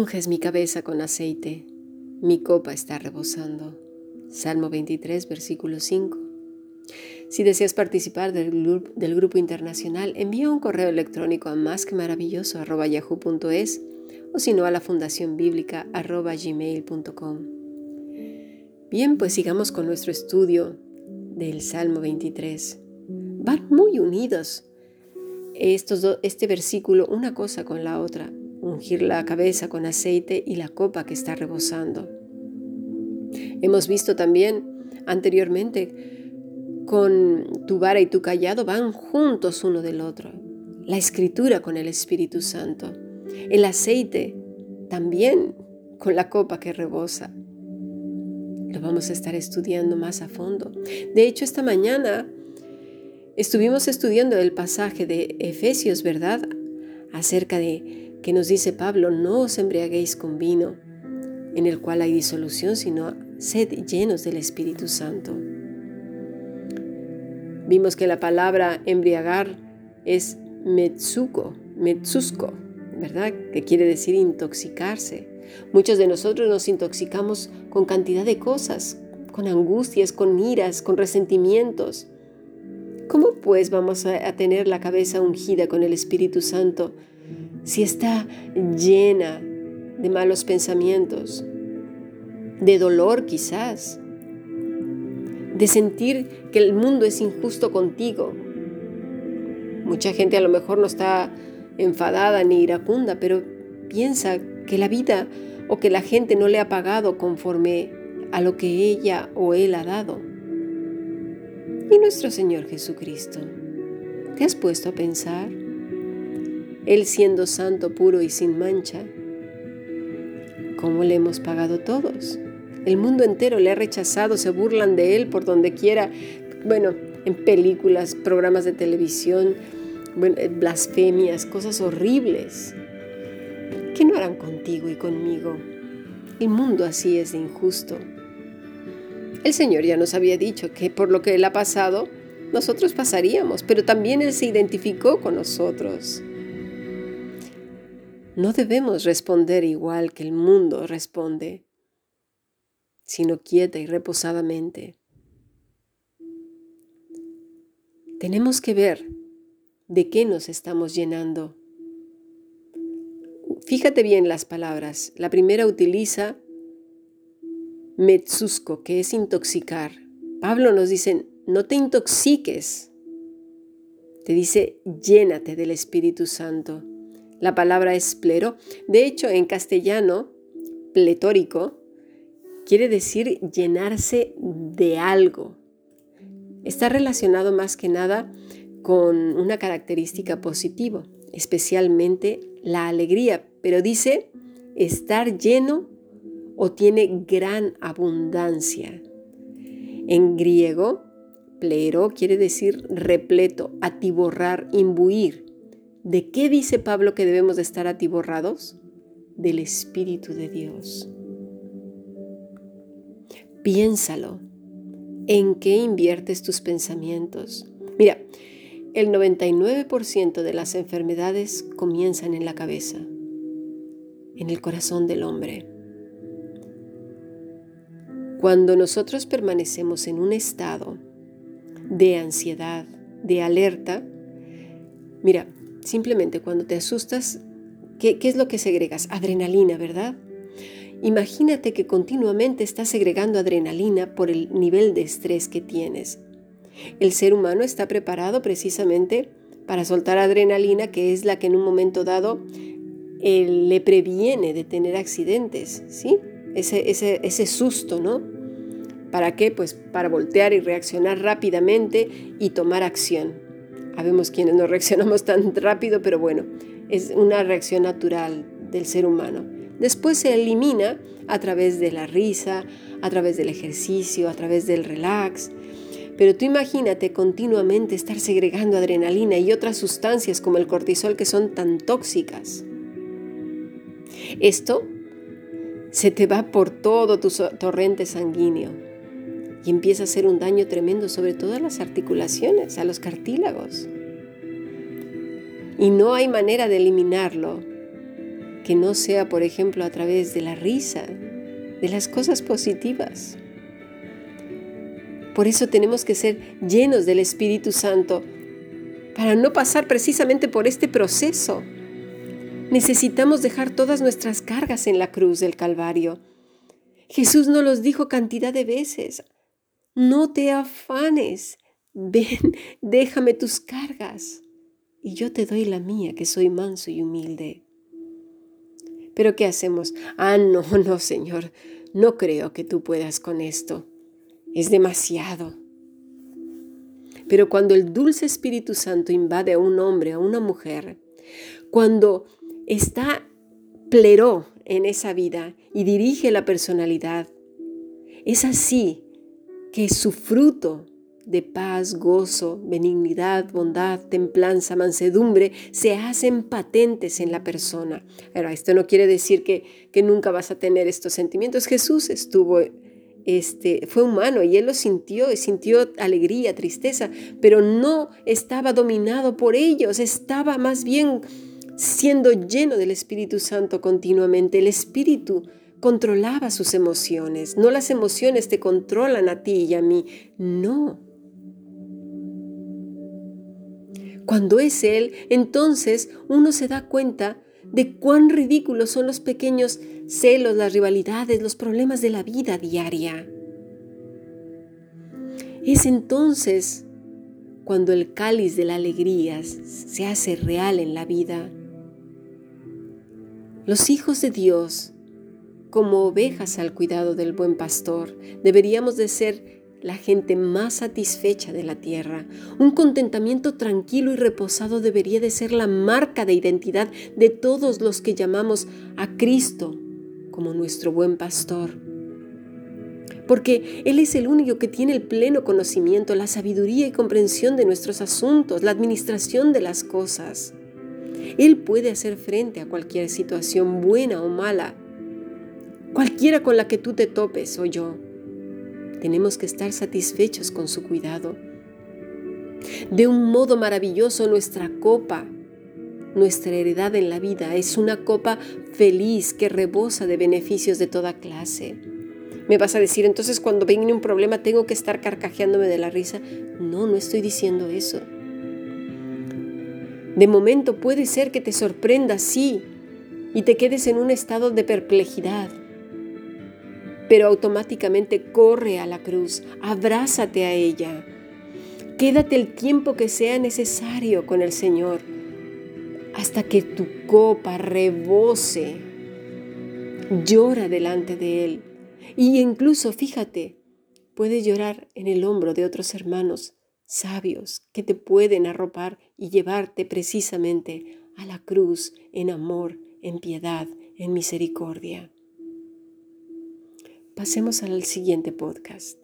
Unges mi cabeza con aceite, mi copa está rebosando. Salmo 23, versículo 5. Si deseas participar del, grupo internacional, envía un correo electrónico a másquemaravilloso.yahoo.es o si no a la fundación bíblica gmail.com. Bien, pues sigamos con nuestro estudio del Salmo 23. Van muy unidos estos este versículo una cosa con la otra, la cabeza con aceite y la copa que está rebosando. Hemos visto también anteriormente con tu vara y tu callado van juntos uno del otro. La escritura con el Espíritu Santo. El aceite también con la copa que rebosa. Lo vamos a estar estudiando más a fondo. De hecho, esta mañana estuvimos estudiando el pasaje de Efesios, ¿verdad? Acerca de que nos dice Pablo, no os embriaguéis con vino, en el cual hay disolución, sino sed llenos del Espíritu Santo. Vimos que la palabra embriagar es metzuko, metzusko, ¿verdad? Que quiere decir intoxicarse. Muchos de nosotros nos intoxicamos con cantidad de cosas, con angustias, con iras, con resentimientos. ¿Cómo pues vamos a tener la cabeza ungida con el Espíritu Santo si está llena de malos pensamientos, de dolor quizás, de sentir que el mundo es injusto contigo. Mucha gente a lo mejor no está enfadada ni iracunda, pero piensa que la vida o que la gente no le ha pagado conforme a lo que ella o él ha dado. ¿Y nuestro Señor Jesucristo? ¿Te has puesto a pensar? Él siendo santo, puro y sin mancha, ¿cómo le hemos pagado todos? El mundo entero le ha rechazado, se burlan de Él por donde quiera, bueno, en películas, programas de televisión, blasfemias, cosas horribles. ¿Qué no harán contigo y conmigo? El mundo así es injusto. El Señor ya nos había dicho que por lo que Él ha pasado, nosotros pasaríamos, pero también Él se identificó con nosotros. No debemos responder igual que el mundo responde, sino quieta y reposadamente. Tenemos que ver de qué nos estamos llenando. Fíjate bien las palabras. La primera utiliza metzusko, que es intoxicar. Pablo nos dice, no te intoxiques. Te dice, llénate del Espíritu Santo. La palabra es plero. De hecho, en castellano, pletórico quiere decir llenarse de algo. Está relacionado más que nada con una característica positiva, especialmente la alegría, pero dice estar lleno o tiene gran abundancia. En griego, plero quiere decir repleto, atiborrar, imbuir. ¿De qué dice Pablo que debemos de estar atiborrados? Del Espíritu de Dios. Piénsalo. ¿En qué inviertes tus pensamientos? Mira, el 99% de las enfermedades comienzan en la cabeza, en el corazón del hombre. Cuando nosotros permanecemos en un estado de ansiedad, de alerta, mira, simplemente cuando te asustas, ¿qué, es lo que segregas? Adrenalina, ¿verdad? Imagínate que continuamente estás segregando adrenalina por el nivel de estrés que tienes. El ser humano está preparado precisamente para soltar adrenalina, que es la que en un momento dado eh, le previene de tener accidentes, ¿sí? Ese, ese, ese susto, ¿no? ¿Para qué? Pues para voltear y reaccionar rápidamente y tomar acción. Habemos quienes no reaccionamos tan rápido, pero bueno, es una reacción natural del ser humano. Después se elimina a través de la risa, a través del ejercicio, a través del relax, pero tú imagínate continuamente estar segregando adrenalina y otras sustancias como el cortisol que son tan tóxicas. Esto se te va por todo tu torrente sanguíneo y empieza a hacer un daño tremendo sobre todas las articulaciones, a los cartílagos. Y no hay manera de eliminarlo que no sea, por ejemplo, a través de la risa, de las cosas positivas. Por eso tenemos que ser llenos del Espíritu Santo para no pasar precisamente por este proceso. Necesitamos dejar todas nuestras cargas en la cruz del Calvario. Jesús nos los dijo cantidad de veces. No te afanes, ven, déjame tus cargas y yo te doy la mía, que soy manso y humilde. Pero ¿qué hacemos? Ah, no, no, Señor, no creo que tú puedas con esto. Es demasiado. Pero cuando el dulce Espíritu Santo invade a un hombre, a una mujer, cuando está pleró en esa vida y dirige la personalidad, es así que su fruto de paz, gozo, benignidad, bondad, templanza, mansedumbre, se hacen patentes en la persona. Ahora, esto no quiere decir que, que nunca vas a tener estos sentimientos. Jesús estuvo, este, fue humano y él lo sintió, sintió alegría, tristeza, pero no estaba dominado por ellos, estaba más bien siendo lleno del Espíritu Santo continuamente. El Espíritu controlaba sus emociones, no las emociones te controlan a ti y a mí, no. Cuando es Él, entonces uno se da cuenta de cuán ridículos son los pequeños celos, las rivalidades, los problemas de la vida diaria. Es entonces cuando el cáliz de la alegría se hace real en la vida. Los hijos de Dios, como ovejas al cuidado del buen pastor, deberíamos de ser la gente más satisfecha de la tierra. Un contentamiento tranquilo y reposado debería de ser la marca de identidad de todos los que llamamos a Cristo como nuestro buen pastor. Porque Él es el único que tiene el pleno conocimiento, la sabiduría y comprensión de nuestros asuntos, la administración de las cosas. Él puede hacer frente a cualquier situación buena o mala, cualquiera con la que tú te topes o yo. Tenemos que estar satisfechos con su cuidado. De un modo maravilloso nuestra copa, nuestra heredad en la vida es una copa feliz que rebosa de beneficios de toda clase. Me vas a decir, entonces cuando venga un problema tengo que estar carcajeándome de la risa. No, no estoy diciendo eso. De momento puede ser que te sorprenda, sí, y te quedes en un estado de perplejidad pero automáticamente corre a la cruz, abrázate a ella. Quédate el tiempo que sea necesario con el Señor hasta que tu copa rebose. Llora delante de Él. Y incluso, fíjate, puedes llorar en el hombro de otros hermanos sabios que te pueden arropar y llevarte precisamente a la cruz en amor, en piedad, en misericordia. Pasemos al siguiente podcast.